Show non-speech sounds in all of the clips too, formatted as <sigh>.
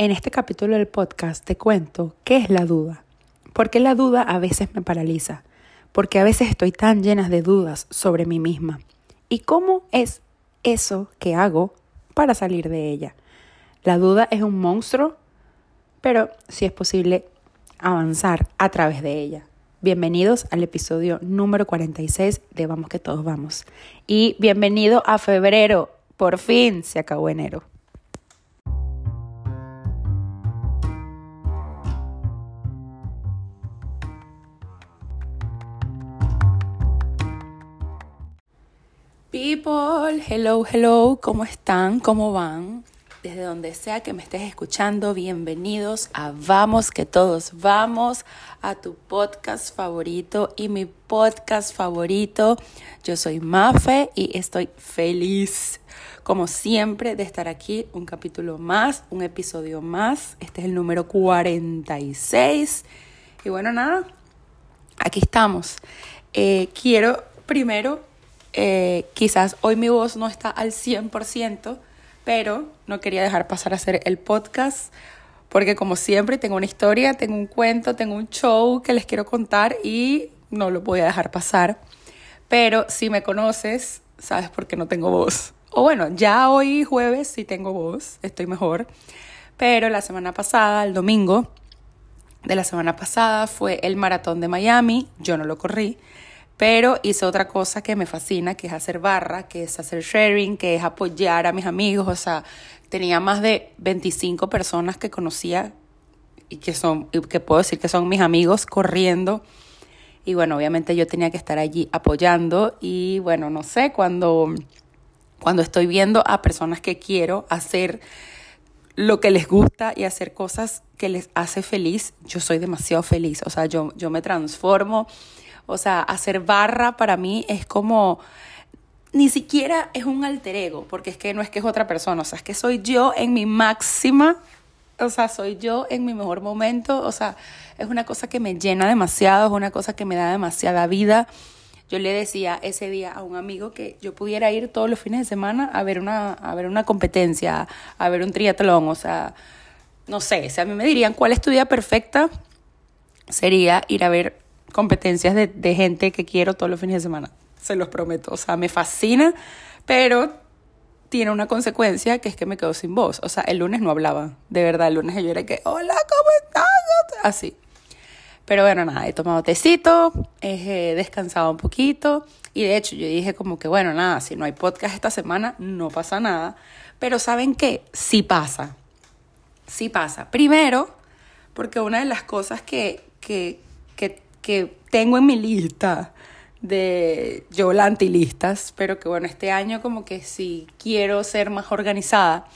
En este capítulo del podcast te cuento qué es la duda. Porque la duda a veces me paraliza. Porque a veces estoy tan llena de dudas sobre mí misma. ¿Y cómo es eso que hago para salir de ella? La duda es un monstruo, pero sí es posible avanzar a través de ella. Bienvenidos al episodio número 46 de Vamos que todos vamos. Y bienvenido a febrero. Por fin se acabó enero. People, hello, hello, ¿cómo están? ¿Cómo van? Desde donde sea que me estés escuchando, bienvenidos a Vamos que todos vamos a tu podcast favorito y mi podcast favorito. Yo soy Mafe y estoy feliz, como siempre, de estar aquí un capítulo más, un episodio más. Este es el número 46. Y bueno, nada, aquí estamos. Eh, quiero primero eh, quizás hoy mi voz no está al 100%, pero no quería dejar pasar a hacer el podcast porque como siempre tengo una historia, tengo un cuento, tengo un show que les quiero contar y no lo voy a dejar pasar. Pero si me conoces, sabes por qué no tengo voz. O bueno, ya hoy jueves sí tengo voz, estoy mejor. Pero la semana pasada, el domingo de la semana pasada, fue el maratón de Miami. Yo no lo corrí. Pero hice otra cosa que me fascina, que es hacer barra, que es hacer sharing, que es apoyar a mis amigos. O sea, tenía más de 25 personas que conocía y que son, que puedo decir que son mis amigos corriendo. Y bueno, obviamente yo tenía que estar allí apoyando. Y bueno, no sé, cuando, cuando estoy viendo a personas que quiero hacer lo que les gusta y hacer cosas que les hace feliz, yo soy demasiado feliz. O sea, yo, yo me transformo o sea, hacer barra para mí es como, ni siquiera es un alter ego, porque es que no es que es otra persona, o sea, es que soy yo en mi máxima, o sea, soy yo en mi mejor momento, o sea, es una cosa que me llena demasiado, es una cosa que me da demasiada vida. Yo le decía ese día a un amigo que yo pudiera ir todos los fines de semana a ver una, a ver una competencia, a ver un triatlón, o sea, no sé, si a mí me dirían cuál es tu día perfecta, sería ir a ver competencias de, de gente que quiero todos los fines de semana. Se los prometo. O sea, me fascina, pero tiene una consecuencia que es que me quedo sin voz. O sea, el lunes no hablaba. De verdad, el lunes yo era que, hola, ¿cómo estás? Así. Pero bueno, nada, he tomado tecito, he descansado un poquito y de hecho yo dije como que, bueno, nada, si no hay podcast esta semana, no pasa nada. Pero ¿saben qué? Sí pasa. Sí pasa. Primero, porque una de las cosas que, que, que que tengo en mi lista de yo la antilistas, pero que bueno, este año como que si quiero ser más organizada,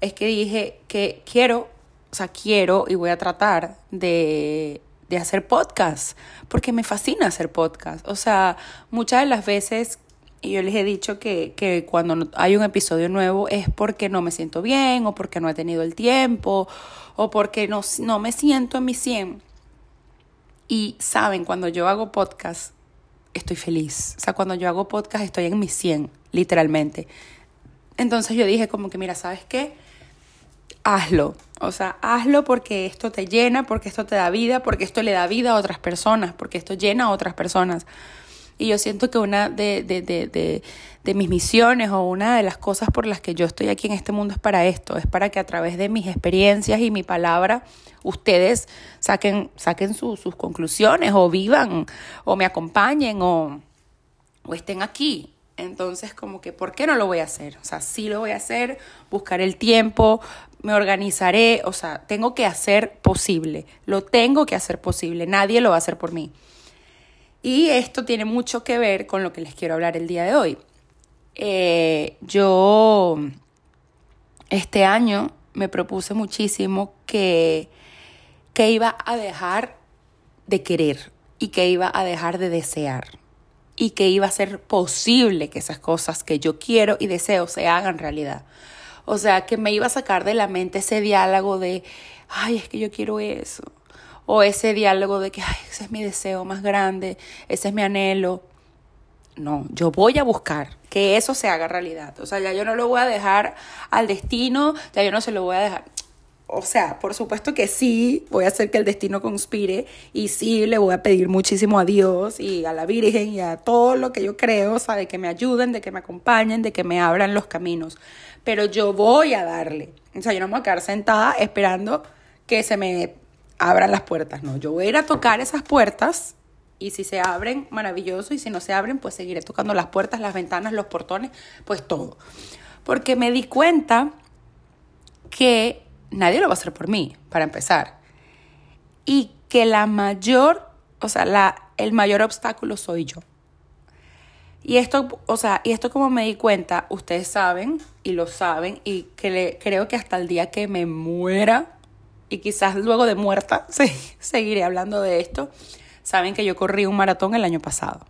es que dije que quiero, o sea, quiero y voy a tratar de, de hacer podcast, porque me fascina hacer podcast. O sea, muchas de las veces y yo les he dicho que, que, cuando hay un episodio nuevo es porque no me siento bien o porque no he tenido el tiempo o porque no, no me siento en mi 100. Y saben, cuando yo hago podcast, estoy feliz. O sea, cuando yo hago podcast estoy en mi 100, literalmente. Entonces yo dije como que, mira, ¿sabes qué? Hazlo. O sea, hazlo porque esto te llena, porque esto te da vida, porque esto le da vida a otras personas, porque esto llena a otras personas. Y yo siento que una de, de, de, de, mis misiones o una de las cosas por las que yo estoy aquí en este mundo es para esto, es para que a través de mis experiencias y mi palabra ustedes saquen, saquen sus conclusiones o vivan o me acompañen o, o estén aquí. Entonces, como que, ¿por qué no lo voy a hacer? O sea, sí lo voy a hacer, buscar el tiempo, me organizaré, o sea, tengo que hacer posible, lo tengo que hacer posible, nadie lo va a hacer por mí. Y esto tiene mucho que ver con lo que les quiero hablar el día de hoy. Eh, yo este año me propuse muchísimo que, que iba a dejar de querer y que iba a dejar de desear y que iba a ser posible que esas cosas que yo quiero y deseo se hagan realidad. O sea, que me iba a sacar de la mente ese diálogo de, ay, es que yo quiero eso, o ese diálogo de que, ay, ese es mi deseo más grande, ese es mi anhelo. No, yo voy a buscar que eso se haga realidad. O sea, ya yo no lo voy a dejar al destino, ya yo no se lo voy a dejar. o sea, por supuesto que sí, voy a hacer que el destino conspire y sí le voy a pedir muchísimo a Dios y a la Virgen y a todo lo que yo creo, de que me ayuden, de que me acompañen, de que me abran los caminos. Pero yo voy a darle. O sea, yo no voy a quedar sentada esperando que se me abran las puertas, no. Yo voy a ir a tocar esas puertas y si se abren, maravilloso, y si no se abren, pues seguiré tocando las puertas, las ventanas, los portones, pues todo. Porque me di cuenta que nadie lo va a hacer por mí, para empezar. Y que la mayor, o sea, la, el mayor obstáculo soy yo. Y esto, o sea, y esto como me di cuenta, ustedes saben y lo saben y que le, creo que hasta el día que me muera y quizás luego de muerta <laughs> seguiré hablando de esto, saben que yo corrí un maratón el año pasado.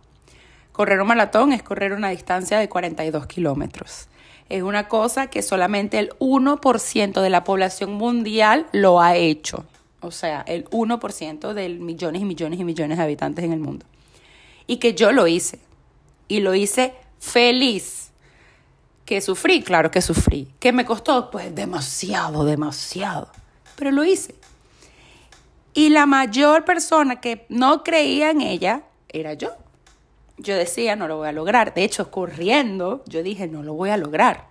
Correr un maratón es correr una distancia de 42 kilómetros es una cosa que solamente el 1% de la población mundial lo ha hecho. O sea, el 1% de millones y millones y millones de habitantes en el mundo. Y que yo lo hice. Y lo hice feliz. Que sufrí, claro que sufrí. Que me costó, pues demasiado, demasiado. Pero lo hice. Y la mayor persona que no creía en ella era yo yo decía, no lo voy a lograr. De hecho, corriendo, yo dije, no lo voy a lograr.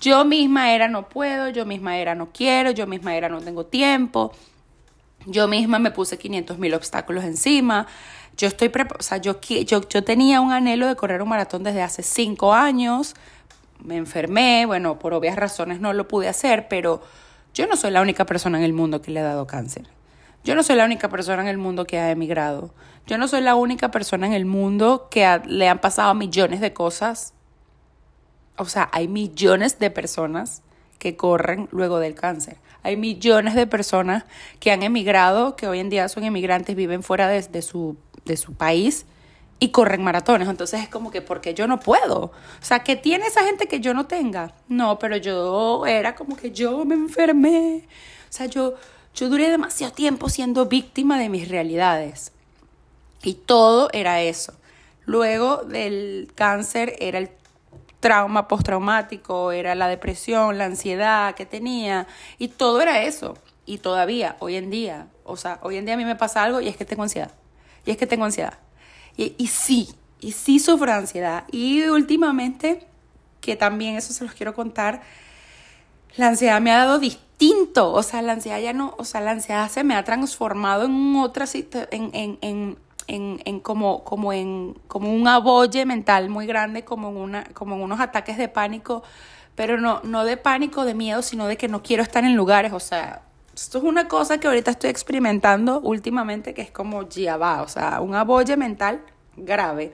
Yo misma era, no puedo, yo misma era, no quiero, yo misma era, no tengo tiempo. Yo misma me puse 500 mil obstáculos encima. Yo estoy o sea, yo, yo, yo tenía un anhelo de correr un maratón desde hace cinco años. Me enfermé, bueno, por obvias razones no lo pude hacer, pero yo no soy la única persona en el mundo que le ha dado cáncer. Yo no soy la única persona en el mundo que ha emigrado. Yo no soy la única persona en el mundo que le han pasado millones de cosas. O sea, hay millones de personas que corren luego del cáncer. Hay millones de personas que han emigrado, que hoy en día son emigrantes, viven fuera de, su, de su país y corren maratones. Entonces es como que, porque yo no puedo? O sea, ¿qué tiene esa gente que yo no tenga? No, pero yo era como que yo me enfermé. O sea, yo, yo duré demasiado tiempo siendo víctima de mis realidades. Y todo era eso. Luego del cáncer era el trauma postraumático, era la depresión, la ansiedad que tenía. Y todo era eso. Y todavía, hoy en día, o sea, hoy en día a mí me pasa algo y es que tengo ansiedad. Y es que tengo ansiedad. Y, y sí, y sí sufro ansiedad. Y últimamente, que también eso se los quiero contar, la ansiedad me ha dado distinto, o sea, la ansiedad ya no, o sea, la ansiedad se me ha transformado en otra en, en, en, en, como, como en como un abolle mental muy grande, como en una, como en unos ataques de pánico, pero no, no de pánico, de miedo, sino de que no quiero estar en lugares, o sea, esto es una cosa que ahorita estoy experimentando últimamente que es como ya o sea, un abolle mental grave.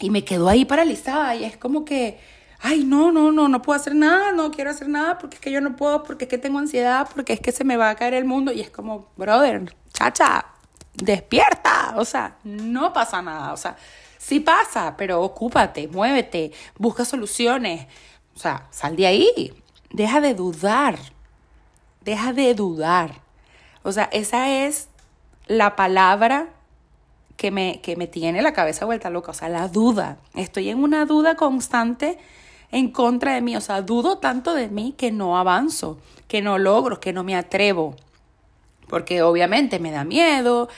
Y me quedo ahí paralizada y es como que ay, no, no, no, no puedo hacer nada, no quiero hacer nada porque es que yo no puedo, porque es que tengo ansiedad, porque es que se me va a caer el mundo. Y es como, brother, chacha, despierta. O sea, no pasa nada. O sea, sí pasa, pero ocúpate, muévete, busca soluciones. O sea, sal de ahí. Deja de dudar. Deja de dudar. O sea, esa es la palabra que me, que me tiene la cabeza vuelta loca. O sea, la duda. Estoy en una duda constante en contra de mí. O sea, dudo tanto de mí que no avanzo, que no logro, que no me atrevo. Porque obviamente me da miedo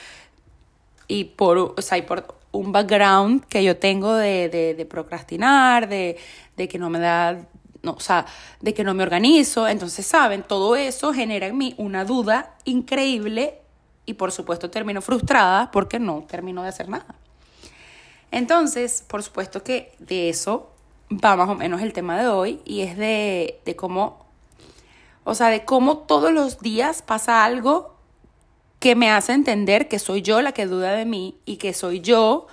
y por, o sea, por un background que yo tengo de, de, procrastinar, de, de, que no me da, no, o sea, de que no me organizo. Entonces, ¿saben? Todo eso genera en mí una duda increíble y por supuesto termino frustrada porque no termino de hacer nada. Entonces, por supuesto que de eso va más o menos el tema de hoy y es de, de cómo, o sea, de cómo todos los días pasa algo que me hace entender que soy yo la que duda de mí y que soy yo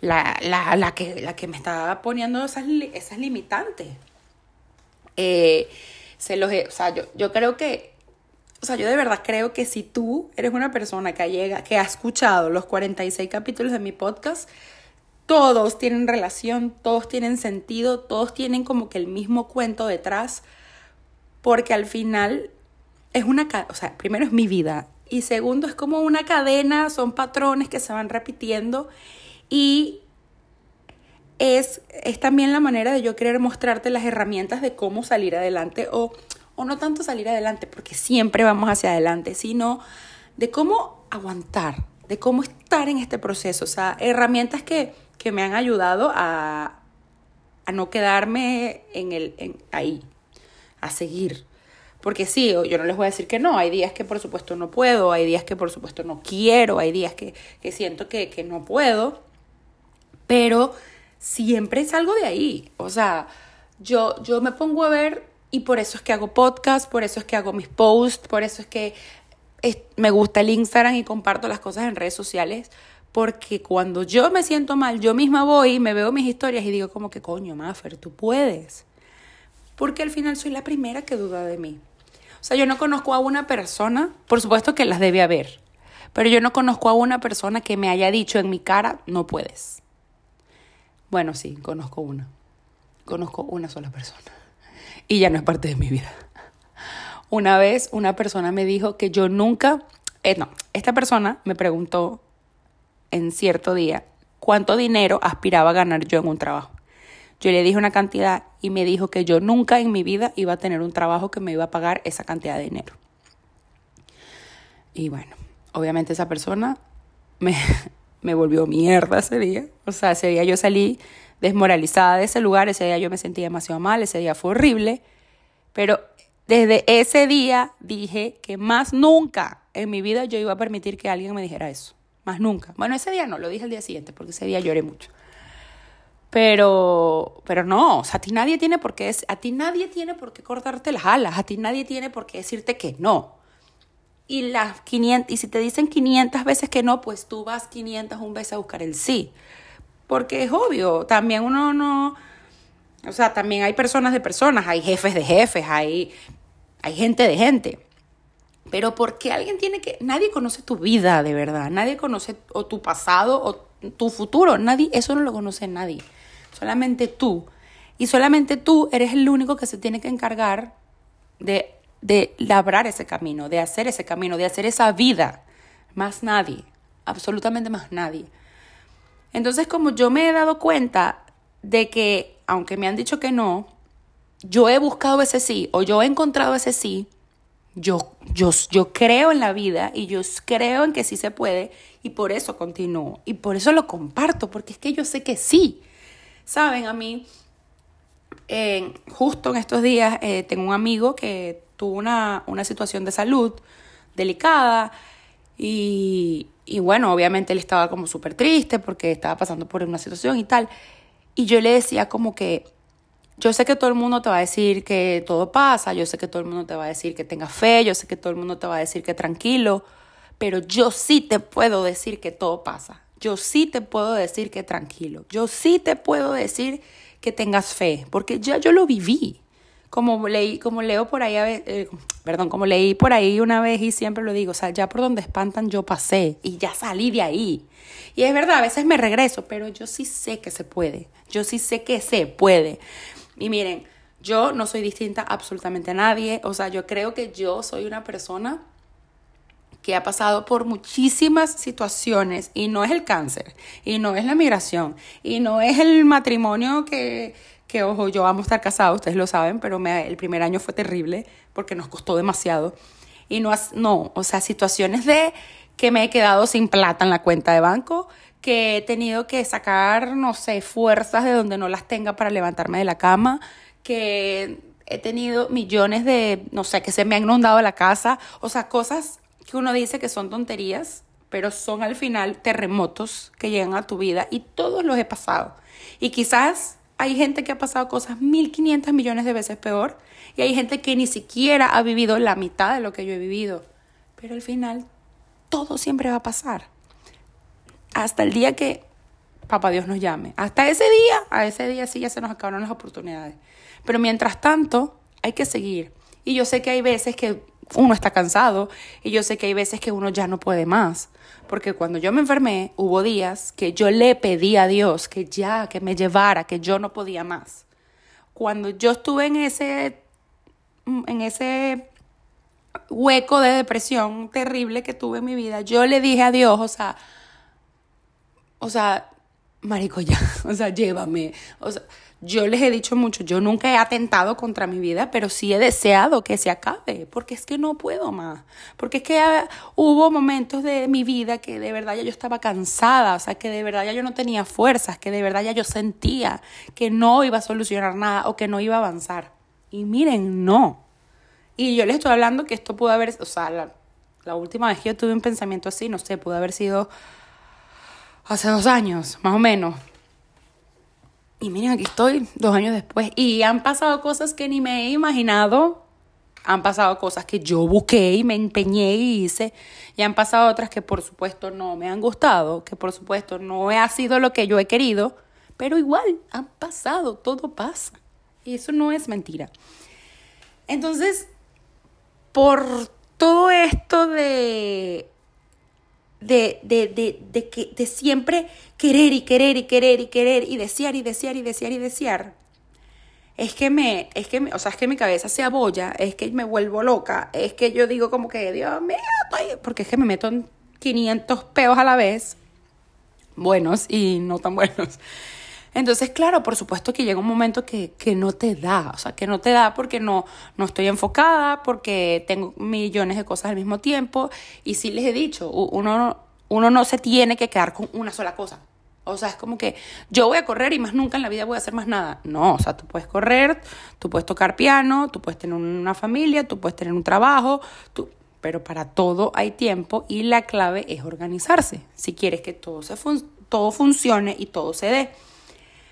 la, la, la que, la que me está poniendo esas, esas limitantes. Eh, se los, o sea, yo, yo creo que, o sea, yo de verdad creo que si tú eres una persona que, llega, que ha escuchado los 46 capítulos de mi podcast, todos tienen relación, todos tienen sentido, todos tienen como que el mismo cuento detrás, porque al final es una, o sea, primero es mi vida y segundo es como una cadena, son patrones que se van repitiendo y es, es también la manera de yo querer mostrarte las herramientas de cómo salir adelante o, o no tanto salir adelante, porque siempre vamos hacia adelante, sino de cómo aguantar, de cómo estar en este proceso, o sea, herramientas que, que me han ayudado a, a no quedarme en el, en, ahí, a seguir. Porque sí, yo no les voy a decir que no, hay días que por supuesto no puedo, hay días que por supuesto no quiero, hay días que, que siento que, que no puedo, pero siempre salgo de ahí. O sea, yo, yo me pongo a ver y por eso es que hago podcast, por eso es que hago mis posts, por eso es que me gusta el Instagram y comparto las cosas en redes sociales, porque cuando yo me siento mal, yo misma voy y me veo mis historias y digo como que coño, Maffer, tú puedes. Porque al final soy la primera que duda de mí. O sea, yo no conozco a una persona, por supuesto que las debe haber, pero yo no conozco a una persona que me haya dicho en mi cara, no puedes. Bueno, sí, conozco una. Conozco una sola persona. Y ya no es parte de mi vida. Una vez una persona me dijo que yo nunca, eh, no, esta persona me preguntó en cierto día cuánto dinero aspiraba a ganar yo en un trabajo. Yo le dije una cantidad y me dijo que yo nunca en mi vida iba a tener un trabajo que me iba a pagar esa cantidad de dinero. Y bueno, obviamente esa persona me, <laughs> me volvió mierda ese día. O sea, ese día yo salí desmoralizada de ese lugar, ese día yo me sentí demasiado mal, ese día fue horrible, pero desde ese día dije que más nunca en mi vida yo iba a permitir que alguien me dijera eso. Más nunca. Bueno, ese día no, lo dije el día siguiente, porque ese día lloré mucho. Pero, pero no, o sea, a ti nadie tiene por qué, a ti nadie tiene por qué cortarte las alas, a ti nadie tiene por qué decirte que no. Y, las 500, y si te dicen 500 veces que no, pues tú vas 500 un vez a buscar el sí. Porque es obvio, también uno no, o sea, también hay personas de personas, hay jefes de jefes, hay hay gente de gente. Pero porque alguien tiene que, nadie conoce tu vida de verdad, nadie conoce o tu pasado o tu futuro, nadie, eso no lo conoce nadie, solamente tú. Y solamente tú eres el único que se tiene que encargar de, de labrar ese camino, de hacer ese camino, de hacer esa vida. Más nadie, absolutamente más nadie. Entonces, como yo me he dado cuenta de que, aunque me han dicho que no, yo he buscado ese sí o yo he encontrado ese sí, yo, yo, yo creo en la vida y yo creo en que sí se puede y por eso continúo y por eso lo comparto, porque es que yo sé que sí. Saben, a mí, justo en estos días, eh, tengo un amigo que tuvo una, una situación de salud delicada y, y bueno, obviamente él estaba como súper triste porque estaba pasando por una situación y tal. Y yo le decía como que yo sé que todo el mundo te va a decir que todo pasa, yo sé que todo el mundo te va a decir que tengas fe, yo sé que todo el mundo te va a decir que tranquilo, pero yo sí te puedo decir que todo pasa. Yo sí te puedo decir que tranquilo. Yo sí te puedo decir que tengas fe, porque ya yo lo viví. Como leí, como leo por ahí, eh, perdón, como leí por ahí una vez y siempre lo digo, o sea, ya por donde espantan yo pasé y ya salí de ahí. Y es verdad, a veces me regreso, pero yo sí sé que se puede. Yo sí sé que se puede. Y miren, yo no soy distinta absolutamente a nadie. O sea, yo creo que yo soy una persona que ha pasado por muchísimas situaciones y no es el cáncer, y no es la migración, y no es el matrimonio que, que ojo, yo vamos a estar casados, ustedes lo saben, pero me, el primer año fue terrible porque nos costó demasiado. Y no, no, o sea, situaciones de que me he quedado sin plata en la cuenta de banco, que he tenido que sacar, no sé, fuerzas de donde no las tenga para levantarme de la cama, que he tenido millones de, no sé, que se me han inundado la casa, o sea, cosas que uno dice que son tonterías, pero son al final terremotos que llegan a tu vida y todos los he pasado. Y quizás hay gente que ha pasado cosas 1.500 millones de veces peor y hay gente que ni siquiera ha vivido la mitad de lo que yo he vivido, pero al final todo siempre va a pasar hasta el día que papá Dios nos llame. Hasta ese día, a ese día sí ya se nos acabaron las oportunidades. Pero mientras tanto, hay que seguir. Y yo sé que hay veces que uno está cansado y yo sé que hay veces que uno ya no puede más. Porque cuando yo me enfermé, hubo días que yo le pedí a Dios que ya, que me llevara, que yo no podía más. Cuando yo estuve en ese, en ese hueco de depresión terrible que tuve en mi vida, yo le dije a Dios, o sea, o sea, marico, ya, <laughs> o sea, llévame. O sea, yo les he dicho mucho, yo nunca he atentado contra mi vida, pero sí he deseado que se acabe, porque es que no puedo más. Porque es que ah, hubo momentos de mi vida que de verdad ya yo estaba cansada, o sea, que de verdad ya yo no tenía fuerzas, que de verdad ya yo sentía que no iba a solucionar nada o que no iba a avanzar. Y miren, no. Y yo les estoy hablando que esto pudo haber, o sea, la, la última vez que yo tuve un pensamiento así, no sé, pudo haber sido hace dos años, más o menos y miren, aquí estoy dos años después y han pasado cosas que ni me he imaginado. Han pasado cosas que yo busqué y me empeñé y hice. Y han pasado otras que por supuesto no me han gustado, que por supuesto no ha sido lo que yo he querido. Pero igual, han pasado, todo pasa. Y eso no es mentira. Entonces, por todo esto de de, de, de, de, que, de siempre querer y querer y querer y querer y desear y desear y desear y desear, es que me, es que o sea, es que mi cabeza se abolla, es que me vuelvo loca, es que yo digo como que, Dios mío, porque es que me meto en 500 peos a la vez, buenos y no tan buenos. Entonces, claro, por supuesto que llega un momento que, que, no te da, o sea, que no te da porque no, no estoy enfocada, porque tengo millones de cosas al mismo tiempo. Y sí les he dicho, uno, uno no se tiene que quedar con una sola cosa. O sea, es como que yo voy a correr y más nunca en la vida voy a hacer más nada. No, o sea, tú puedes correr, tú puedes tocar piano, tú puedes tener una familia, tú puedes tener un trabajo, tú, pero para todo hay tiempo y la clave es organizarse. Si quieres que todo, se todo funcione y todo se dé.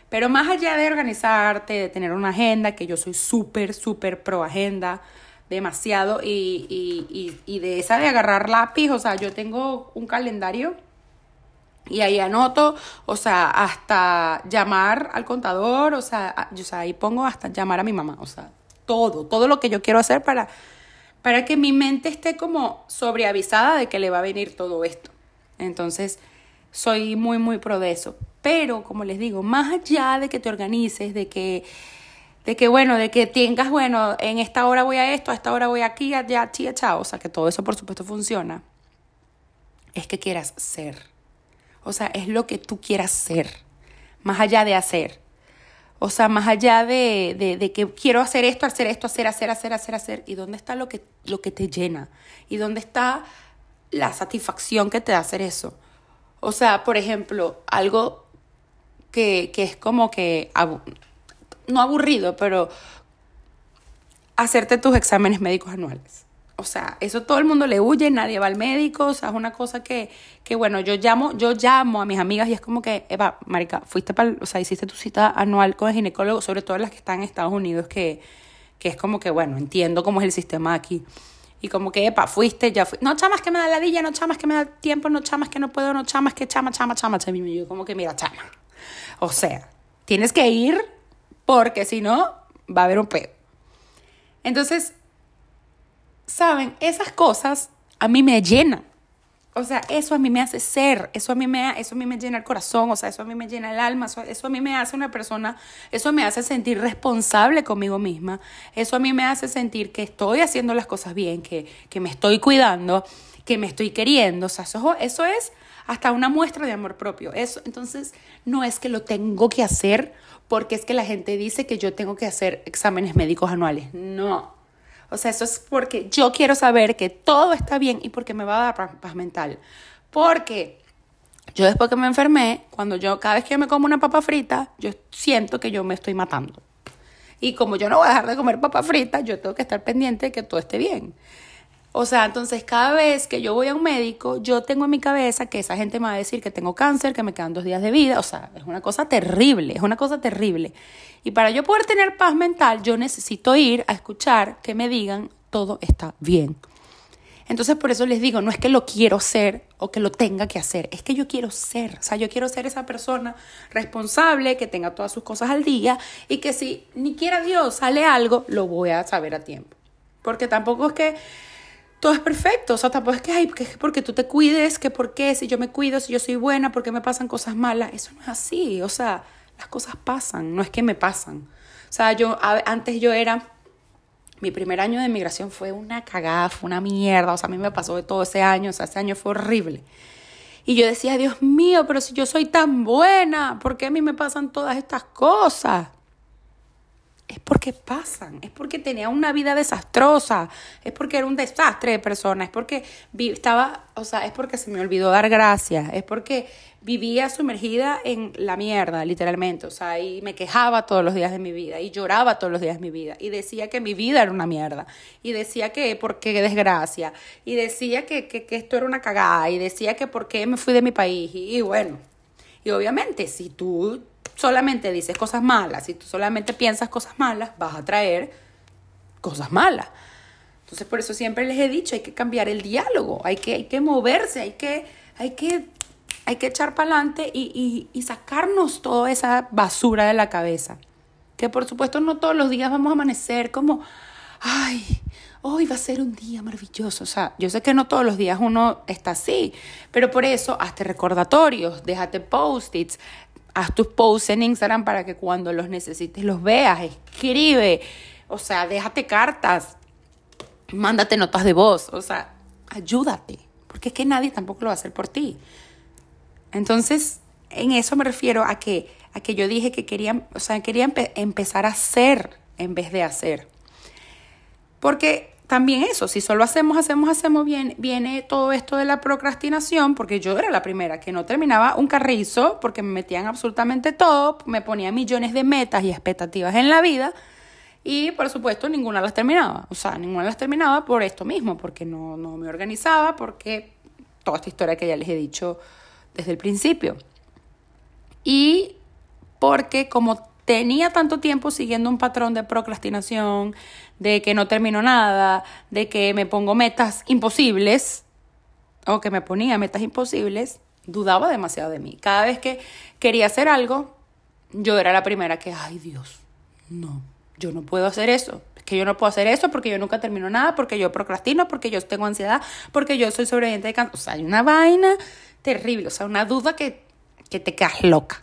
Pero más allá de organizarte, de tener una agenda, que yo soy súper, súper pro agenda, demasiado, y, y, y, de esa de agarrar lápiz, o sea, yo tengo un calendario y ahí anoto, o sea, hasta llamar al contador, o sea, yo, o sea, ahí pongo hasta llamar a mi mamá, o sea, todo, todo lo que yo quiero hacer para, para que mi mente esté como sobreavisada de que le va a venir todo esto. Entonces, soy muy, muy pro de eso. Pero, como les digo, más allá de que te organices, de que, de que bueno, de que tengas, bueno, en esta hora voy a esto, a esta hora voy aquí, allá, chía, chao, o sea, que todo eso por supuesto funciona, es que quieras ser. O sea, es lo que tú quieras ser, más allá de hacer. O sea, más allá de, de, de, que quiero hacer esto, hacer esto, hacer, hacer, hacer, hacer, hacer. ¿Y dónde está lo que, lo que te llena? ¿Y dónde está la satisfacción que te da hacer eso? O sea, por ejemplo, algo que, que es como que, no aburrido, pero hacerte tus exámenes médicos anuales. O sea, eso todo el mundo le huye, nadie va al médico, o sea, es una cosa que, que bueno, yo llamo, yo llamo a mis amigas y es como que, Eva, marica, fuiste para, o sea, hiciste tu cita anual con el ginecólogo, sobre todo las que están en Estados Unidos, que, que es como que, bueno, entiendo cómo es el sistema aquí. Y como que, epa, fuiste, ya fui. No chamas que me da ladilla, no chamas que me da tiempo, no chamas que no puedo, no chamas que chama, chama, chama. Y yo como que, mira, chama. O sea, tienes que ir porque si no, va a haber un pedo. Entonces, ¿saben? Esas cosas a mí me llenan. O sea, eso a mí me hace ser, eso a mí me, eso a mí me llena el corazón, o sea, eso a mí me llena el alma, eso, eso a mí me hace una persona, eso me hace sentir responsable conmigo misma, eso a mí me hace sentir que estoy haciendo las cosas bien, que, que me estoy cuidando, que me estoy queriendo, o sea, eso, eso es hasta una muestra de amor propio. Eso, entonces, no es que lo tengo que hacer porque es que la gente dice que yo tengo que hacer exámenes médicos anuales. No, o sea, eso es porque yo quiero saber que todo está bien y porque me va a dar paz mental. Porque yo después que me enfermé, cuando yo, cada vez que yo me como una papa frita, yo siento que yo me estoy matando. Y como yo no voy a dejar de comer papa frita, yo tengo que estar pendiente de que todo esté bien. O sea, entonces cada vez que yo voy a un médico, yo tengo en mi cabeza que esa gente me va a decir que tengo cáncer, que me quedan dos días de vida. O sea, es una cosa terrible, es una cosa terrible. Y para yo poder tener paz mental, yo necesito ir a escuchar que me digan todo está bien. Entonces por eso les digo, no es que lo quiero ser o que lo tenga que hacer, es que yo quiero ser, o sea, yo quiero ser esa persona responsable, que tenga todas sus cosas al día y que si ni quiera Dios sale algo, lo voy a saber a tiempo. Porque tampoco es que todo es perfecto. O sea, tampoco es que, ay, que porque tú te cuides, que por qué, si yo me cuido, si yo soy buena, porque me pasan cosas malas. Eso no es así. O sea, las cosas pasan, no es que me pasan. O sea, yo antes yo era, mi primer año de migración fue una cagada, fue una mierda. O sea, a mí me pasó de todo ese año. O sea, ese año fue horrible. Y yo decía, Dios mío, pero si yo soy tan buena, ¿por qué a mí me pasan todas estas cosas? Es porque pasan, es porque tenía una vida desastrosa, es porque era un desastre de persona, es porque estaba, o sea, es porque se me olvidó dar gracias, es porque vivía sumergida en la mierda, literalmente, o sea, y me quejaba todos los días de mi vida, y lloraba todos los días de mi vida, y decía que mi vida era una mierda, y decía que por qué desgracia, y decía que, que, esto era una cagada, y decía que por qué me fui de mi país, y bueno, y obviamente si tú solamente dices cosas malas, si tú solamente piensas cosas malas, vas a traer cosas malas. Entonces, por eso siempre les he dicho, hay que cambiar el diálogo, hay que, hay que moverse, hay que, hay que, hay que echar para adelante y, y, sacarnos toda esa basura de la cabeza. Que por supuesto no todos los días vamos a amanecer como, ay, hoy va a ser un día maravilloso. O sea, yo sé que no todos los días uno está así, pero por eso hazte recordatorios, déjate post-its, haz tus posts en Instagram para que cuando los necesites los veas, escribe, o sea, déjate cartas, mándate notas de voz, o sea, ayúdate, porque es que nadie tampoco lo va a hacer por ti. Entonces, en eso me refiero a que, a que yo dije que quería, o sea, quería empezar a hacer en vez de hacer. Porque también eso, si solo hacemos, hacemos, hacemos bien, viene todo esto de la procrastinación, porque yo era la primera que no terminaba un carrizo, porque me metían absolutamente todo, me ponía millones de metas y expectativas en la vida, y por supuesto ninguna las terminaba, o sea, ninguna las terminaba por esto mismo, porque no, no me organizaba, porque toda esta historia que ya les he dicho desde el principio. Y porque como tenía tanto tiempo siguiendo un patrón de procrastinación, de que no termino nada, de que me pongo metas imposibles, o que me ponía metas imposibles, dudaba demasiado de mí. Cada vez que quería hacer algo, yo era la primera que, ay Dios, no, yo no puedo hacer eso. Es que yo no puedo hacer eso porque yo nunca termino nada, porque yo procrastino, porque yo tengo ansiedad, porque yo soy sobreviviente de cáncer. O sea, hay una vaina terrible, o sea, una duda que, que te quedas loca.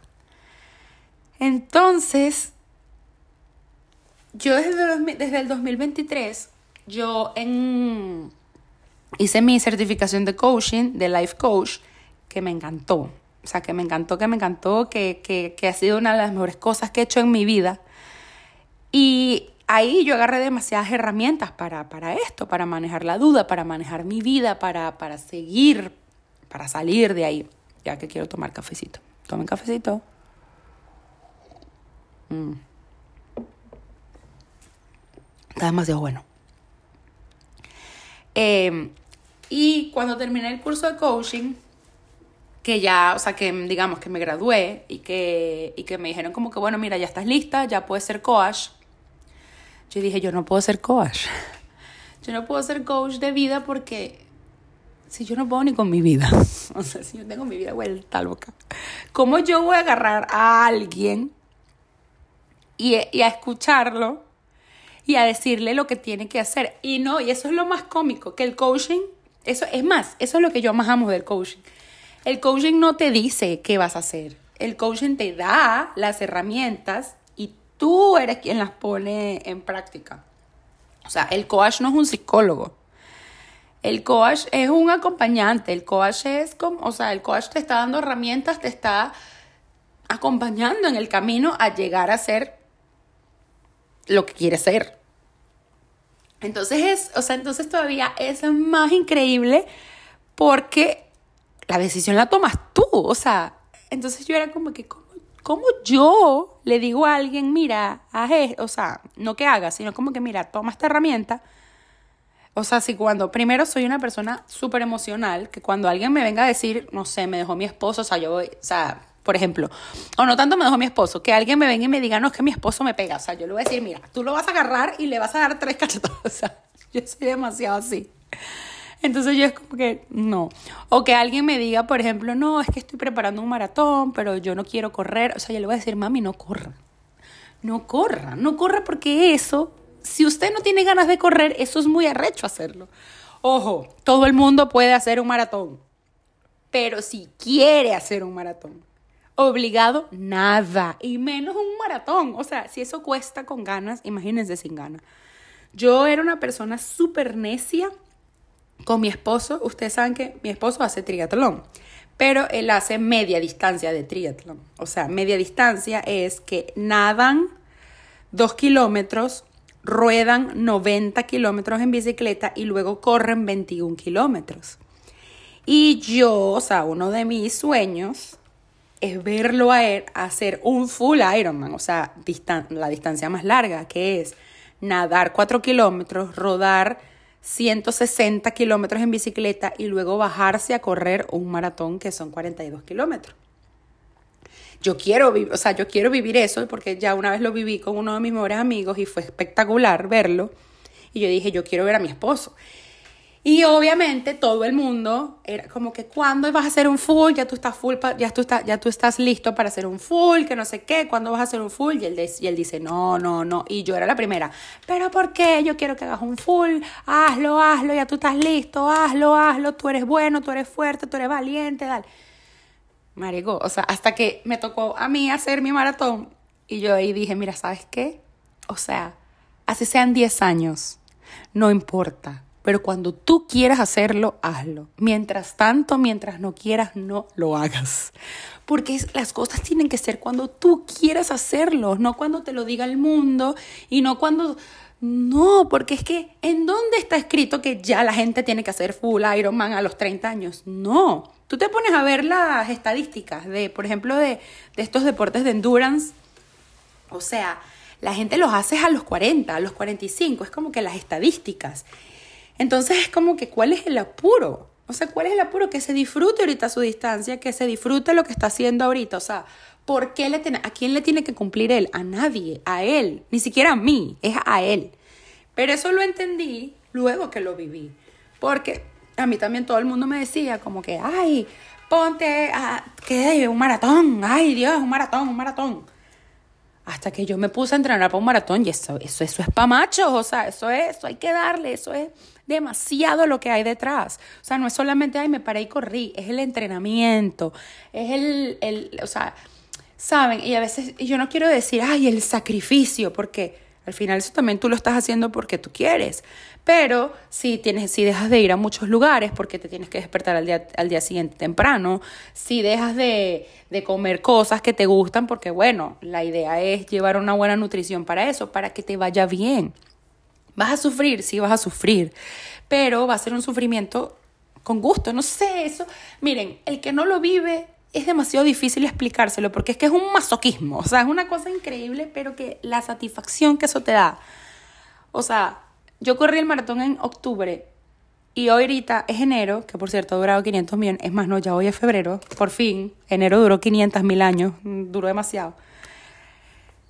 Entonces, yo desde, el 2023, yo hice mi certificación de coaching, de life coach, que me encantó. O sea, que me encantó, que me encantó, que, que, que ha sido una de las mejores cosas que he hecho en mi vida. Y ahí yo agarré demasiadas herramientas para, para esto, para manejar la duda, para manejar mi vida, para, para seguir, para salir de ahí. Ya que quiero tomar cafecito. Tomen cafecito. Mm. Está demasiado bueno. Em, y cuando terminé el curso de coaching, que ya, o sea, que digamos que me gradué y que, y que me dijeron como que, bueno, mira, ya estás lista, ya puedes ser coach. Yo dije, yo no puedo ser coach. <laughs> Yo no puedo ser coach de vida porque si yo no puedo ni con mi vida, <laughs> o sea, si yo tengo mi vida vuelta loca, ¿cómo yo voy a agarrar a alguien y, a escucharlo y a decirle lo que tiene que hacer. Y no, y eso es lo más cómico, que el coaching, eso es más, eso es lo que yo más amo del coaching. El coaching no te dice qué vas a hacer. El coaching te da las herramientas y tú eres quien las pone en práctica. O sea, el coach no es un psicólogo. El coach es un acompañante. El coach es como, o sea, el coach te está dando herramientas, te está acompañando en el camino a llegar a ser lo que quiere ser. Entonces es, o sea, entonces todavía es más increíble porque la decisión la tomas tú, o sea, entonces yo era como que, ¿cómo, yo le digo a alguien, mira, haz esto, o sea, no que haga, sino como que, mira, toma esta herramienta. O sea, si cuando, primero soy una persona súper emocional, que cuando alguien me venga a decir, no sé, me dejó mi esposo, o sea, yo voy, o sea, por ejemplo. O no tanto me dejó mi esposo, que alguien me venga y me diga, no, es que mi esposo me pega. O sea, yo le voy a decir, mira, tú lo vas a agarrar y le vas a dar tres <laughs> cachetadas. O sea, yo soy demasiado así. Entonces yo es como que no. O que alguien me diga, por ejemplo, no, es que estoy preparando un maratón, pero yo no quiero correr. O sea, yo le voy a decir, mami, no corra. No corra, no corra porque eso, si usted no tiene ganas de correr, eso es muy arrecho hacerlo. Ojo, todo el mundo puede hacer un maratón, pero si quiere hacer un maratón, obligado, nada. Y menos un maratón. O sea, si eso cuesta con ganas, imagínense sin ganas. Yo era una persona súper necia con mi esposo. Ustedes saben que mi esposo hace triatlón. pero él hace media distancia de triatlón. O sea, media distancia es que nadan dos kilómetros, ruedan 90 kilómetros en bicicleta y luego corren 21 kilómetros. Y yo, o sea, uno de mis sueños es verlo a él hacer un full Ironman, o sea, la distancia más larga, que es nadar 4 kilómetros, rodar 160 kilómetros en bicicleta y luego bajarse a correr un maratón que son 42 kilómetros. Yo quiero, o sea, yo quiero vivir eso porque ya una vez lo viví con uno de mis mejores amigos y fue espectacular verlo. Y yo dije, yo quiero ver a mi esposo. Y obviamente todo el mundo era como que cuando vas a hacer un full, ya tú estás full, ya tú estás, ya tú estás listo para hacer un full, que no sé qué, cuando vas a hacer un full y él, y él dice, no, no, no. Y yo era la primera, pero ¿por qué? Yo quiero que hagas un full, hazlo, hazlo, ya tú estás listo, hazlo, hazlo, tú eres bueno, tú eres fuerte, tú eres valiente, dale. Marico, o sea, hasta que me tocó a mí hacer mi maratón y yo ahí dije, mira, ¿sabes qué? O sea, así sean 10 años, no importa pero cuando tú quieras hacerlo, hazlo. Mientras tanto, mientras no quieras, no lo hagas. Porque las cosas tienen que ser cuando tú quieras hacerlo, no cuando te lo diga el mundo y no cuando... No, porque es que ¿en dónde está escrito que ya la gente tiene que hacer full Ironman a los 30 años? No. Tú te pones a ver las estadísticas de, por ejemplo, de, de estos deportes de endurance. O sea, la gente los hace a los 40, a los 45. Es como que las estadísticas. Entonces es como que, ¿cuál es el apuro? O sea, ¿cuál es el apuro? Que se disfrute ahorita su distancia, que se disfrute lo que está haciendo ahorita. O sea, ¿por qué le tiene, ¿a quién le tiene que cumplir él? A nadie, a él, ni siquiera a mí, es a él. Pero eso lo entendí luego que lo viví. Porque a mí también todo el mundo me decía como que, ay, ponte a, que un maratón, ay Dios, un maratón, un maratón. Hasta que yo me puse a entrenar para un maratón y eso, eso, eso es pa' machos, o sea, eso es, eso hay que darle, eso es demasiado lo que hay detrás. O sea, no es solamente, ay, me paré y corrí, es el entrenamiento, es el, el o sea, saben, y a veces yo no quiero decir, ay, el sacrificio, porque al final eso también tú lo estás haciendo porque tú quieres. Pero si, tienes, si dejas de ir a muchos lugares porque te tienes que despertar al día, al día siguiente temprano, si dejas de, de comer cosas que te gustan, porque bueno, la idea es llevar una buena nutrición para eso, para que te vaya bien. ¿Vas a sufrir? Sí, vas a sufrir. Pero va a ser un sufrimiento con gusto. No sé, eso. Miren, el que no lo vive es demasiado difícil explicárselo porque es que es un masoquismo. O sea, es una cosa increíble, pero que la satisfacción que eso te da. O sea, yo corrí el maratón en octubre y hoy ahorita es enero, que por cierto ha durado 500 mil. Es más, no, ya hoy es febrero. Por fin, enero duró 500 mil años. Duró demasiado.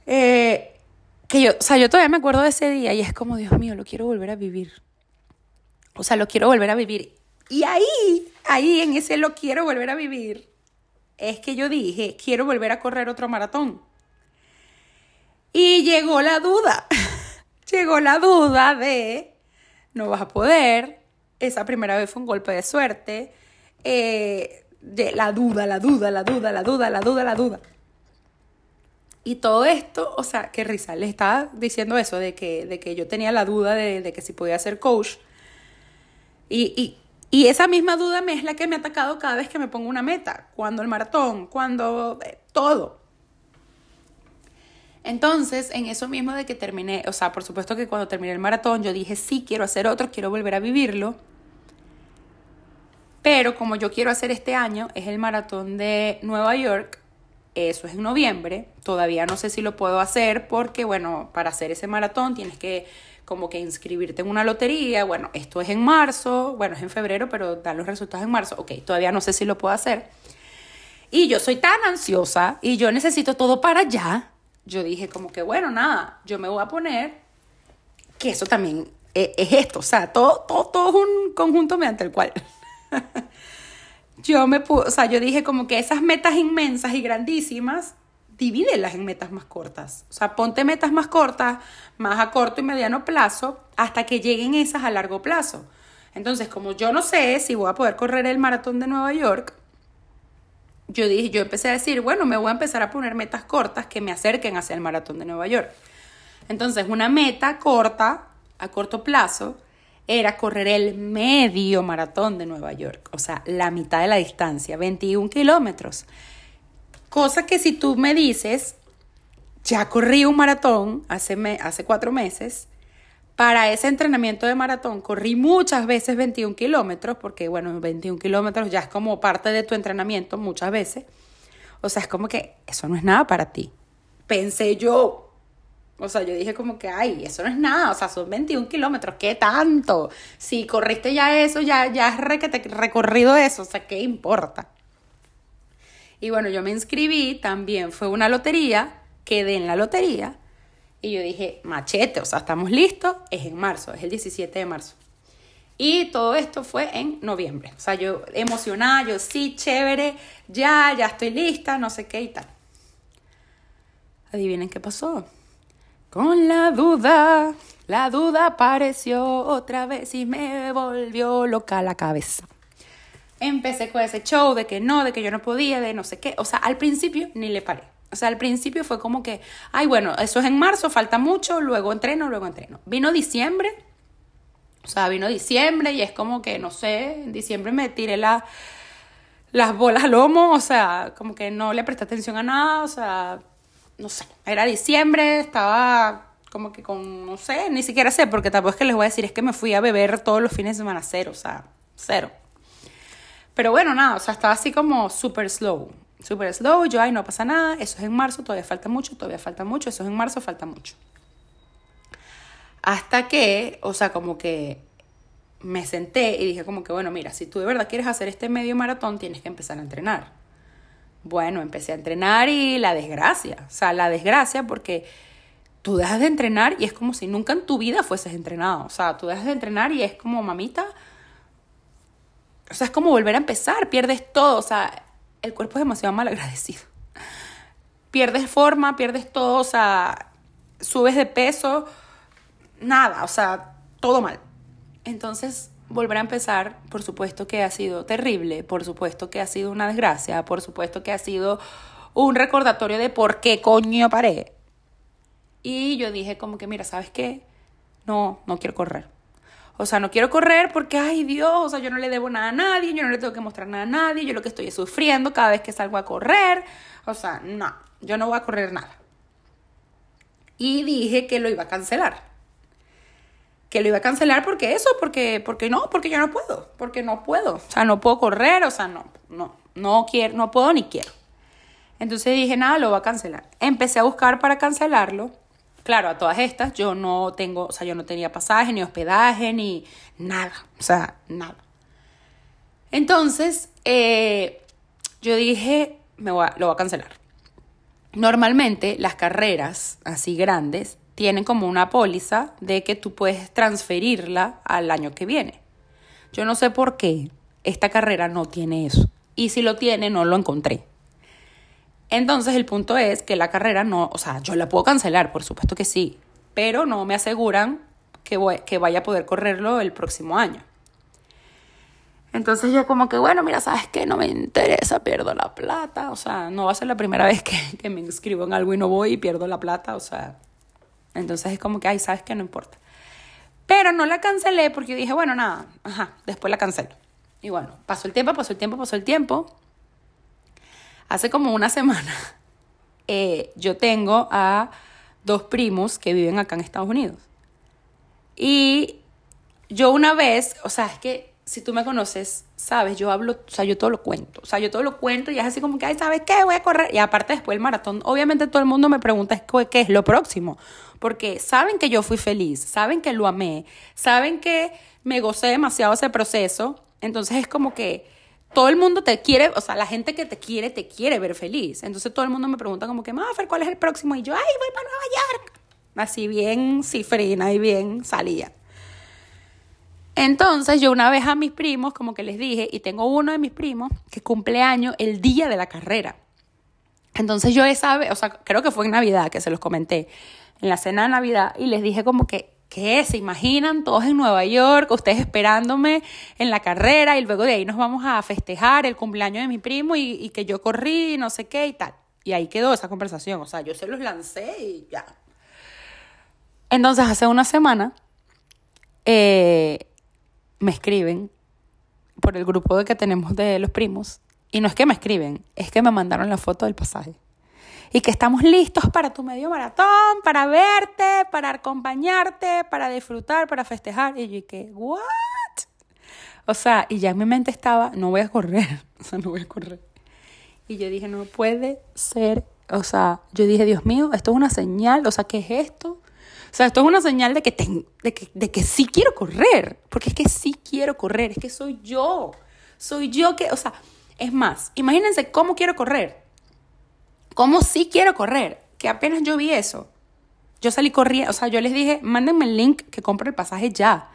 Eh, que yo, o sea, yo todavía me acuerdo de ese día y es como, Dios mío, lo quiero volver a vivir. O sea, lo quiero volver a vivir. Y ahí, ahí en ese lo quiero volver a vivir, es que yo dije, quiero volver a correr otro maratón. Y llegó la duda, <laughs> llegó la duda de, no vas a poder, esa primera vez fue un golpe de suerte, eh, de la duda, la duda, la duda, la duda, la duda, la duda. Y todo esto, o sea, qué risa, le estaba diciendo eso, de que, de que yo tenía la duda de, que si podía ser coach. Y, y, esa misma duda me es la que me ha atacado cada vez que me pongo una meta, cuando el maratón, cuando eh, todo. Entonces, en eso mismo de que terminé, o sea, por supuesto que cuando terminé el maratón, yo dije, sí, quiero hacer otro, quiero volver a vivirlo. Pero como yo quiero hacer este año, es el maratón de Nueva York, eso es en noviembre. Todavía no sé si lo puedo hacer porque, bueno, para hacer ese maratón tienes que como que inscribirte en una lotería. Bueno, esto es en marzo. Bueno, es en febrero, pero dan los resultados en marzo. Ok, todavía no sé si lo puedo hacer. Y yo soy tan ansiosa y yo necesito todo para allá. Yo dije como que, bueno, nada, yo me voy a poner que eso también es, es esto. O sea, todo, todo, todo es un conjunto mediante el cual <laughs> yo me o sea, yo dije como que esas metas inmensas y grandísimas, divídelas en metas más cortas. O sea, ponte metas más cortas, más a corto y mediano plazo, hasta que lleguen esas a largo plazo. Entonces, como yo no sé si voy a poder correr el maratón de Nueva York, yo dije, yo empecé a decir, bueno, me voy a empezar a poner metas cortas que me acerquen hacia el maratón de Nueva York. Entonces, una meta corta, a corto plazo, era correr el medio maratón de Nueva York, o sea, la mitad de la distancia, 21 kilómetros. Cosa que si tú me dices, ya corrí un maratón hace, hace cuatro meses, para ese entrenamiento de maratón corrí muchas veces 21 kilómetros, porque bueno, 21 kilómetros ya es como parte de tu entrenamiento muchas veces. O sea, es como que eso no es nada para ti. Pensé yo, o sea, yo dije como que, ay, eso no es nada, o sea, son 21 kilómetros, ¿qué tanto? Si corriste ya eso, ya, ya has recorrido eso, o sea, ¿qué importa? Y bueno, yo me inscribí, también fue una lotería, quedé en la lotería, y yo dije, machete, o sea, estamos listos, es en marzo, es el 17 de marzo. Y todo esto fue en noviembre. O sea, yo emocionada, yo sí, chévere, ya, ya estoy lista, no sé qué y tal. Adivinen qué pasó. Con la duda, la duda apareció otra vez y me volvió loca la cabeza. Empecé con ese show de que no, de que yo no podía, de no sé qué. O sea, al principio ni le paré. O sea, al principio fue como que, ay, bueno, eso es en marzo, falta mucho, luego entreno, luego entreno. Vino diciembre, o sea, vino diciembre y es como que, no sé, en diciembre me tiré la, las bolas al lomo, o sea, como que no le presté atención a nada, o sea, no sé, era diciembre, estaba como que con, no sé, ni siquiera sé, porque tampoco es que les voy a decir, es que me fui a beber todos los fines de semana cero, o sea, cero. Pero bueno, nada, o sea, estaba así como súper slow, súper slow, yo, ay, no pasa nada, eso es en marzo, todavía falta mucho, todavía falta mucho, eso es en marzo, falta mucho. Hasta que, o sea, como que me senté y dije como que, bueno, mira, si tú de verdad quieres hacer este medio maratón, tienes que empezar a entrenar. Bueno, empecé a entrenar y la desgracia, o sea, la desgracia porque tú dejas de entrenar y es como si nunca en tu vida fueses entrenado, o sea, tú dejas de entrenar y es como, mamita, o sea, es como volver a empezar, pierdes todo, o sea, el cuerpo es demasiado mal agradecido. <laughs> Pierdes forma, pierdes todo, o sea, subes de peso, nada, o sea, todo mal. Entonces, volver a empezar, por supuesto que ha sido terrible, por supuesto que ha sido una desgracia, por supuesto que ha sido un recordatorio de por qué coño paré. Y yo dije como que, mira, ¿sabes qué? No, no quiero correr. O sea, no quiero correr porque, ay Dios, o sea, yo no le debo nada a nadie, yo no le tengo que mostrar nada a nadie, yo lo que estoy es sufriendo cada vez que salgo a correr. O sea, no, yo no voy a correr nada. Y dije que lo iba a cancelar que lo iba a cancelar porque eso, porque, porque no, porque yo no puedo, porque no puedo, o sea, no puedo correr, o sea, no, no, no quiero, no puedo ni quiero. Entonces dije, nada, lo voy a cancelar. Empecé a buscar para cancelarlo. Claro, a todas estas yo no tengo, o sea, yo no tenía pasaje, ni hospedaje, ni nada, o sea, nada. Entonces, eh, yo dije, me voy lo voy a cancelar. Normalmente las carreras así grandes tienen como una póliza de que tú puedes transferirla al año que viene. Yo no sé por qué esta carrera no tiene eso. Y si lo tiene, no lo encontré. Entonces el punto es que la carrera no, o sea, yo la puedo cancelar, por supuesto que sí, pero no me aseguran que, voy, vaya a poder correrlo el próximo año. Entonces yo como que, bueno, mira, ¿sabes qué? No me interesa, pierdo la plata. O sea, no va a ser la primera <laughs> vez que, que me inscribo en algo y no voy y pierdo la plata. O sea, entonces es como que, ay, sabes que no importa. Pero no la cancelé porque dije, bueno, nada, ajá, después la cancelo. Y bueno, pasó el tiempo, pasó el tiempo, pasó el tiempo. Hace como una semana <laughs> eh, yo tengo a dos primos que viven acá en Estados Unidos. Y yo una vez, o sea, es que si tú me conoces, sabes, yo hablo, o sea, yo todo lo cuento. O sea, yo todo lo cuento y es así como que, ay, ¿sabes qué? Voy a correr. Y aparte después el maratón, obviamente todo el mundo me pregunta qué es lo próximo. Porque saben que yo fui feliz, saben que lo amé, saben que me gocé demasiado ese proceso. Entonces es como que todo el mundo te quiere, o sea, la gente que te quiere, te quiere ver feliz. Entonces todo el mundo me pregunta como que, Maffer, ¿cuál es el próximo? Y yo, ay, voy para Nueva York. Así bien cifrina y bien salía. Entonces yo una vez a mis primos, como que les dije, y tengo uno de mis primos que cumple año el día de la carrera. Entonces yo esa vez, o sea, creo que fue en Navidad que se los comenté, en la cena de Navidad, y les dije como que, ¿qué? ¿Se imaginan todos en Nueva York, ustedes esperándome en la carrera y luego de ahí nos vamos a festejar el cumpleaños de mi primo y, que yo corrí, no sé qué y tal? Y ahí quedó esa conversación, o sea, yo se los lancé y ya. Entonces hace una semana... Eh, me escriben por el grupo que tenemos de los primos. Y no es que me escriben, es que me mandaron la foto del pasaje. Y que estamos listos para tu medio maratón, para verte, para acompañarte, para disfrutar, para festejar. Y yo dije, ¿what? O sea, y ya en mi mente estaba, no voy a correr, <laughs> o sea, no voy a correr. Y yo dije, no puede ser, o sea, yo dije, Dios mío, esto es una señal, o sea, ¿qué es esto? O sea, esto es una señal de que, de, que, de que sí quiero correr, porque es que sí quiero correr, es que soy yo, soy yo que, o sea, es más, imagínense cómo quiero correr, cómo sí quiero correr, que apenas yo vi eso, yo salí corriendo, o sea, yo les dije, mándenme el link que compre el pasaje ya.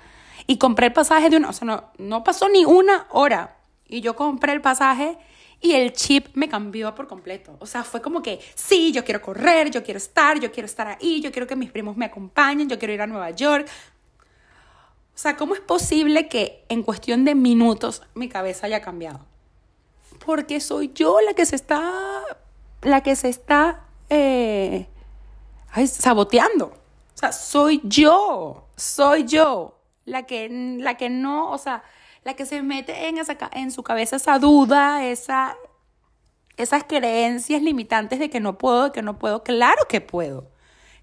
Y compré el pasaje de una, o sea, no, no pasó ni una hora. Y yo compré el pasaje y el chip me cambió por completo. O sea, fue como que, sí, yo quiero correr, yo quiero estar, yo quiero estar ahí, yo quiero que mis primos me acompañen, yo quiero ir a Nueva York. O sea, ¿cómo es posible que en cuestión de minutos mi cabeza haya cambiado? Porque soy yo la que se está, la que se está eh, saboteando. O sea, soy yo, soy yo la que, la que no, o sea, la que se mete en, esa, en su cabeza esa duda, esa, esas creencias limitantes de que no puedo, de que no puedo. Claro que puedo.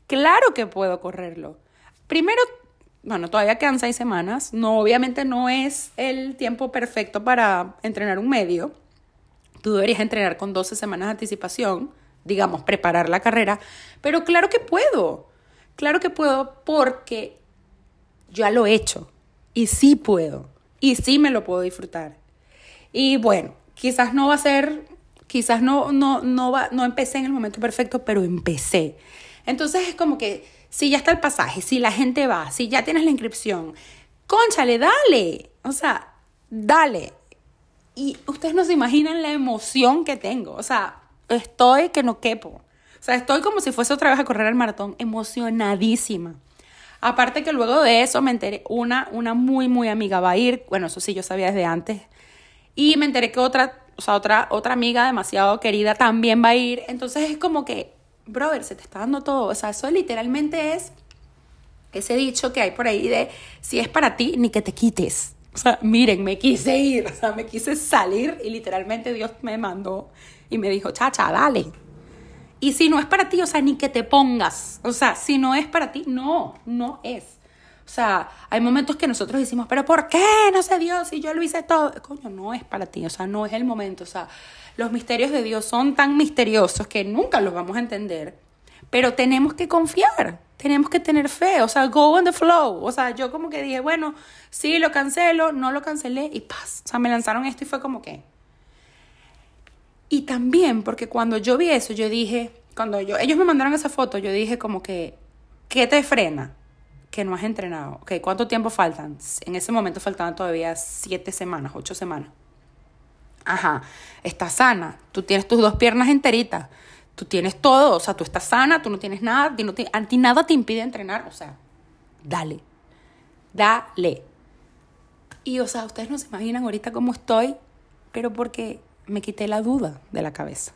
Claro que puedo correrlo. Primero, bueno, todavía quedan seis semanas. No, obviamente no es el tiempo perfecto para entrenar un medio. Tú deberías entrenar con 12 semanas de anticipación, digamos, preparar la carrera. Pero claro que puedo. Claro que puedo porque ya lo he hecho. Y sí puedo y sí me lo puedo disfrutar. Y bueno, quizás no va a ser, quizás no, no, no, va, no empecé en el momento perfecto, pero empecé. Entonces es como que si ya está el pasaje, si la gente va, si ya tienes la inscripción, conchale, dale, o sea, dale. Y ustedes no se imaginan la emoción que tengo, o sea, estoy que no quepo. O sea, estoy como si fuese otra vez a correr el maratón, emocionadísima. Aparte que luego de eso me enteré, una, una muy, muy amiga va a ir, bueno, eso sí yo sabía desde antes, y me enteré que otra, o sea, otra, otra amiga demasiado querida también va a ir, entonces es como que, brother, se te está dando todo, o sea, eso literalmente es ese dicho que hay por ahí de, si es para ti, ni que te quites. O sea, miren, me quise ir, o sea, me quise salir y literalmente Dios me mandó y me dijo, chacha, dale, y si no es para ti, o sea, ni que te pongas. O sea, si no es para ti, no, no es. O sea, hay momentos que nosotros decimos, pero ¿por qué no sé Dios si yo lo hice todo? Coño, no es para ti, o sea, no es el momento. O sea, los misterios de Dios son tan misteriosos que nunca los vamos a entender. Pero tenemos que confiar, tenemos que tener fe, o sea, go on the flow. O sea, yo como que dije, bueno, sí, lo cancelo, no lo cancelé y paz. O sea, me lanzaron esto y fue como que, y también porque cuando yo vi eso, yo dije, cuando yo, ellos me mandaron esa foto, yo dije como que, ¿qué te frena? Que no has entrenado. Ok, ¿cuánto tiempo faltan? En ese momento faltaban todavía siete semanas, ocho semanas. Ajá, estás sana, tú tienes tus dos piernas enteritas, tú tienes todo, o sea, tú estás sana, tú no tienes nada, no a ti nada te impide entrenar, o sea, dale, dale. Y, o sea, ustedes no se imaginan ahorita cómo estoy, pero porque me quité la duda de la cabeza.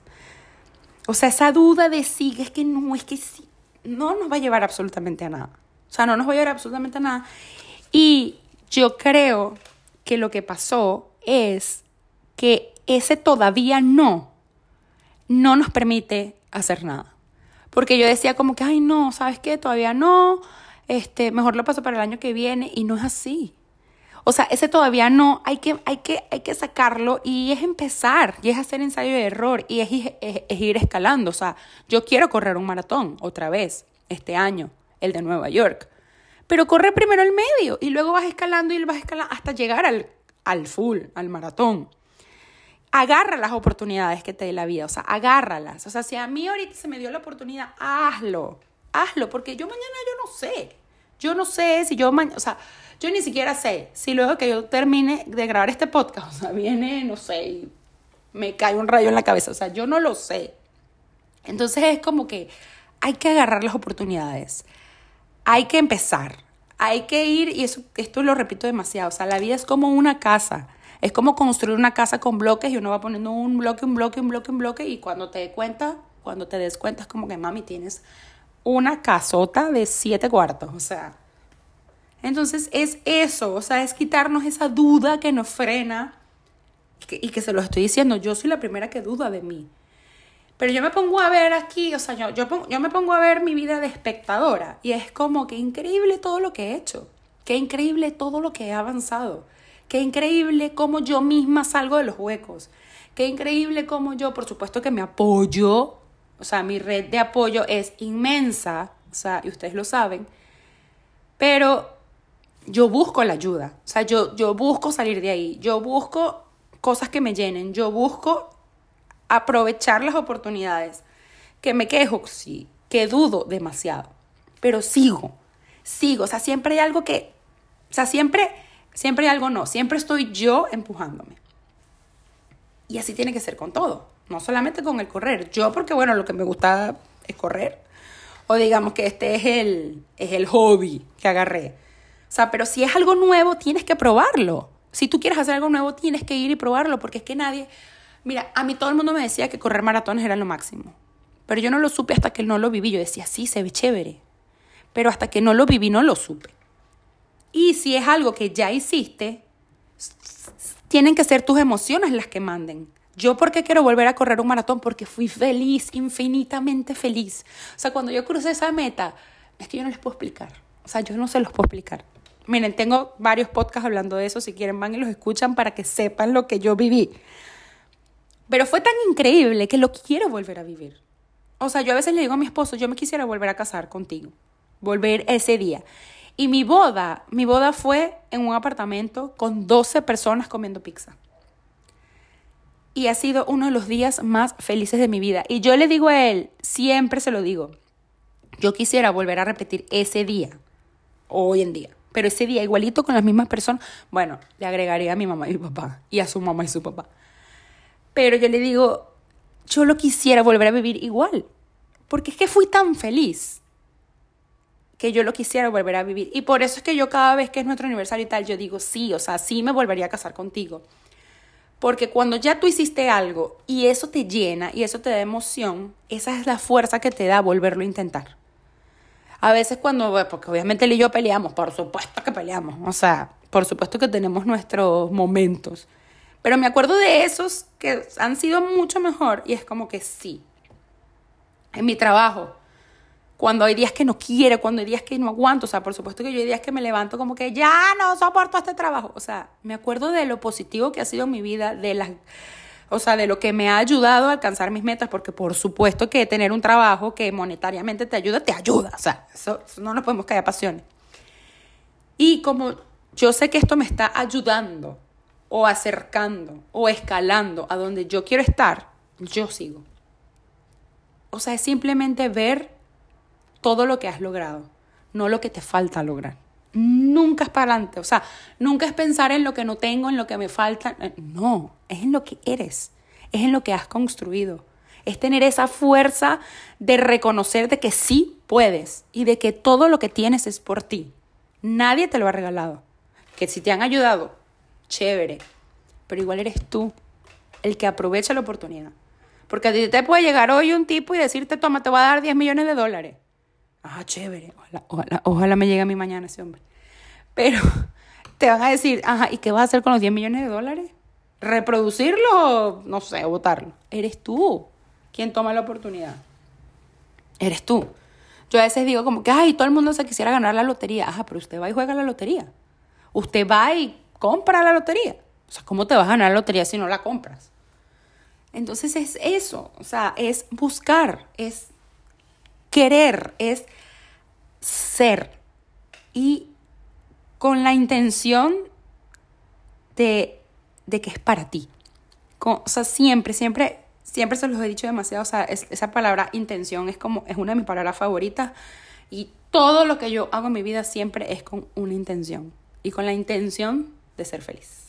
O sea, esa duda de sí, es que no, es que sí, no nos va a llevar absolutamente a nada. O sea, no nos va a llevar absolutamente a nada. Y yo creo que lo que pasó es que ese todavía no, no nos permite hacer nada. Porque yo decía como que, ay, no, ¿sabes qué? Todavía no, este, mejor lo paso para el año que viene. Y no es así. O sea, ese todavía no, hay que, hay que, hay que sacarlo y es empezar, y es hacer ensayo de error, y es, ir escalando. O sea, yo quiero correr un maratón otra vez este año, el de Nueva York. Pero corre primero el medio y luego vas escalando y vas escalando hasta llegar al, al full, al maratón. Agarra las oportunidades que te dé la vida, o sea, agárralas. O sea, si a mí ahorita se me dio la oportunidad, hazlo, hazlo, porque yo mañana yo no sé. Yo no sé si yo mañana, o sea, yo ni siquiera sé si luego que yo termine de grabar este podcast, <laughs> o sea, viene, no sé, y me cae un rayo en la cabeza, o sea, yo no lo sé. Entonces es como que hay que agarrar las oportunidades, hay que empezar, hay que ir, y eso, esto lo repito demasiado, o sea, la vida es como una casa. Es como construir una casa con bloques y uno va poniendo un bloque, un bloque, un bloque, un bloque y cuando te des cuenta, cuando te des cuenta es como que mami tienes una casota de siete cuartos, o sea, Entonces es eso, o sea, es quitarnos esa duda que nos frena y que, se lo estoy diciendo, yo soy la primera que duda de mí. Pero yo me pongo a ver aquí, o sea, yo, yo, yo me pongo a ver mi vida de espectadora y es como que increíble todo lo que he hecho, qué increíble todo lo que he avanzado, qué increíble cómo yo misma salgo de los huecos, qué increíble cómo yo, por supuesto que me apoyo, o sea, mi red de apoyo es inmensa, o sea, y ustedes lo saben, pero yo busco la ayuda, o sea, yo, yo busco salir de ahí, yo busco cosas que me llenen, yo busco aprovechar las oportunidades. Que me quejo, sí, que dudo demasiado, pero sigo, sigo, o sea, siempre hay algo que, o sea, siempre, siempre hay algo no, siempre estoy yo empujándome. Y así tiene que ser con todo, no solamente con el correr. Yo porque, bueno, lo que me gusta es correr, o digamos que este es el, es el hobby que agarré. O sea, pero si es algo nuevo, tienes que probarlo. Si tú quieres hacer algo nuevo, tienes que ir y probarlo, porque es que nadie... Mira, a mí todo el mundo me decía que correr maratones era lo máximo, pero yo no lo supe hasta que no lo viví. Yo decía, sí, se ve chévere, pero hasta que no lo viví no lo supe. Y si es algo que ya hiciste, tienen que ser tus emociones las que manden. Yo, ¿por qué quiero volver a correr un maratón? Porque fui feliz, infinitamente feliz. O sea, cuando yo crucé esa meta, es que yo no les puedo explicar. O sea, yo no se los puedo explicar. Miren, tengo varios podcasts hablando de eso, si quieren van y los escuchan para que sepan lo que yo viví. Pero fue tan increíble que lo quiero volver a vivir. O sea, yo a veces le digo a mi esposo, yo me quisiera volver a casar contigo, volver ese día. Y mi boda, mi boda fue en un apartamento con 12 personas comiendo pizza. Y ha sido uno de los días más felices de mi vida. Y yo le digo a él, siempre se lo digo, yo quisiera volver a repetir ese día, hoy en día. Pero ese día, igualito con las mismas personas, bueno, le agregaría a mi mamá y mi papá, y a su mamá y su papá. Pero yo le digo, yo lo quisiera volver a vivir igual, porque es que fui tan feliz que yo lo quisiera volver a vivir. Y por eso es que yo cada vez que es nuestro aniversario y tal, yo digo, sí, o sea, sí me volvería a casar contigo. Porque cuando ya tú hiciste algo y eso te llena y eso te da emoción, esa es la fuerza que te da volverlo a intentar. A veces cuando, porque obviamente él y yo peleamos, por supuesto que peleamos, o sea, por supuesto que tenemos nuestros momentos. Pero me acuerdo de esos que han sido mucho mejor y es como que sí. En mi trabajo, cuando hay días que no quiero, cuando hay días que no aguanto, o sea, por supuesto que yo hay días que me levanto como que ya no soporto este trabajo. O sea, me acuerdo de lo positivo que ha sido mi vida, de las o sea, de lo que me ha ayudado a alcanzar mis metas, porque por supuesto que tener un trabajo que monetariamente te ayuda, te ayuda. O sea, eso, no nos podemos caer a pasiones. Y como yo sé que esto me está ayudando o acercando o escalando a donde yo quiero estar, yo sigo. O sea, es simplemente ver todo lo que has logrado, no lo que te falta lograr. Nunca es para adelante, o sea, nunca es pensar en lo que no tengo, en lo que me falta, eh, no, es en lo que eres, es en lo que has construido, es tener esa fuerza de reconocer de que sí puedes y de que todo lo que tienes es por ti. Nadie te lo ha regalado. Que si te han ayudado, chévere, pero igual eres tú el que aprovecha la oportunidad. Porque a ti te puede llegar hoy un tipo y decirte, toma, te voy a dar 10 millones de dólares. Ah, chévere. Ojalá, ojalá, me llegue a mi mañana ese hombre. Pero <laughs> te van a decir, ajá, ¿y qué vas a hacer con los 10 millones de dólares? ¿Reproducirlo o, no sé, votarlo? Eres tú quien toma la oportunidad. Eres tú. Yo a veces digo como que, ay, todo el mundo se quisiera ganar la lotería. Ajá, pero usted va y juega la lotería. Usted va y compra la lotería. O sea, ¿cómo te vas a ganar la lotería si no la compras? Entonces es eso, o sea, es buscar, es querer, es ser. Y con la intención de, de que es para ti. o sea, siempre, siempre, siempre se los he dicho demasiado. O sea, esa palabra intención es como, es una de mis palabras favoritas. Y todo lo que yo hago en mi vida siempre es con una intención. Y con la intención de ser feliz.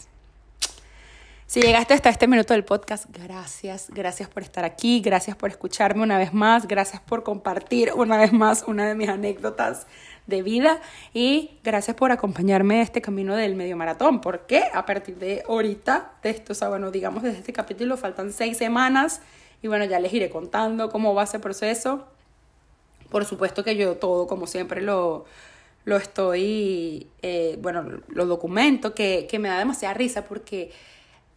Si llegaste hasta este minuto del podcast, gracias, gracias por estar aquí, gracias por escucharme una vez más, gracias por compartir una vez más una de mis anécdotas de vida y gracias por acompañarme en este camino del medio maratón, porque a partir de ahorita, de esto, o sea, bueno, digamos desde este capítulo faltan seis semanas y bueno, ya les iré contando cómo va ese proceso. Por supuesto que yo todo, como siempre, lo lo estoy, eh, bueno, lo documento, que, que me da demasiada risa porque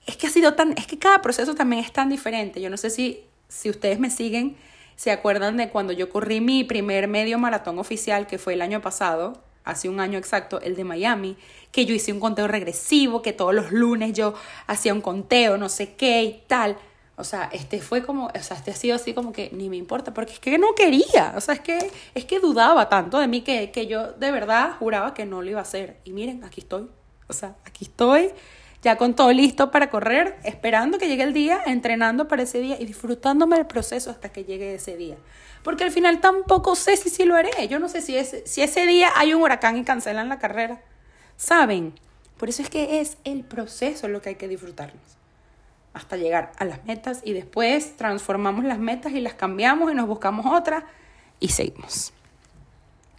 es que ha sido tan, es que cada proceso también es tan diferente. Yo no sé si, si ustedes me siguen, se acuerdan de cuando yo corrí mi primer medio maratón oficial, que fue el año pasado, hace un año exacto, el de Miami, que yo hice un conteo regresivo, que todos los lunes yo hacía un conteo, no sé qué y tal. O sea, este fue como, o sea, este ha sido así como que ni me importa, porque es que no quería, o sea, es que, es que dudaba tanto de mí que, que yo de verdad juraba que no lo iba a hacer. Y miren, aquí estoy, o sea, aquí estoy, ya con todo listo para correr, esperando que llegue el día, entrenando para ese día y disfrutándome del proceso hasta que llegue ese día. Porque al final tampoco sé si sí lo haré, yo no sé si, es, si ese día hay un huracán y cancelan la carrera. ¿Saben? Por eso es que es el proceso lo que hay que disfrutarnos hasta llegar a las metas y después transformamos las metas y las cambiamos y nos buscamos otras y seguimos.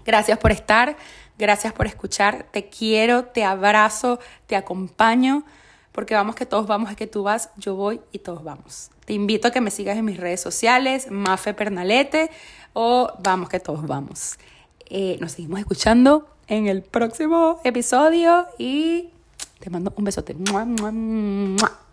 Gracias por estar, gracias por escuchar, te quiero, te abrazo, te acompaño, porque vamos que todos vamos, es que tú vas, yo voy y todos vamos. Te invito a que me sigas en mis redes sociales, Mafe Pernalete o vamos que todos vamos. Eh, nos seguimos escuchando en el próximo episodio y te mando un besote. ¡Mua, mua, mua!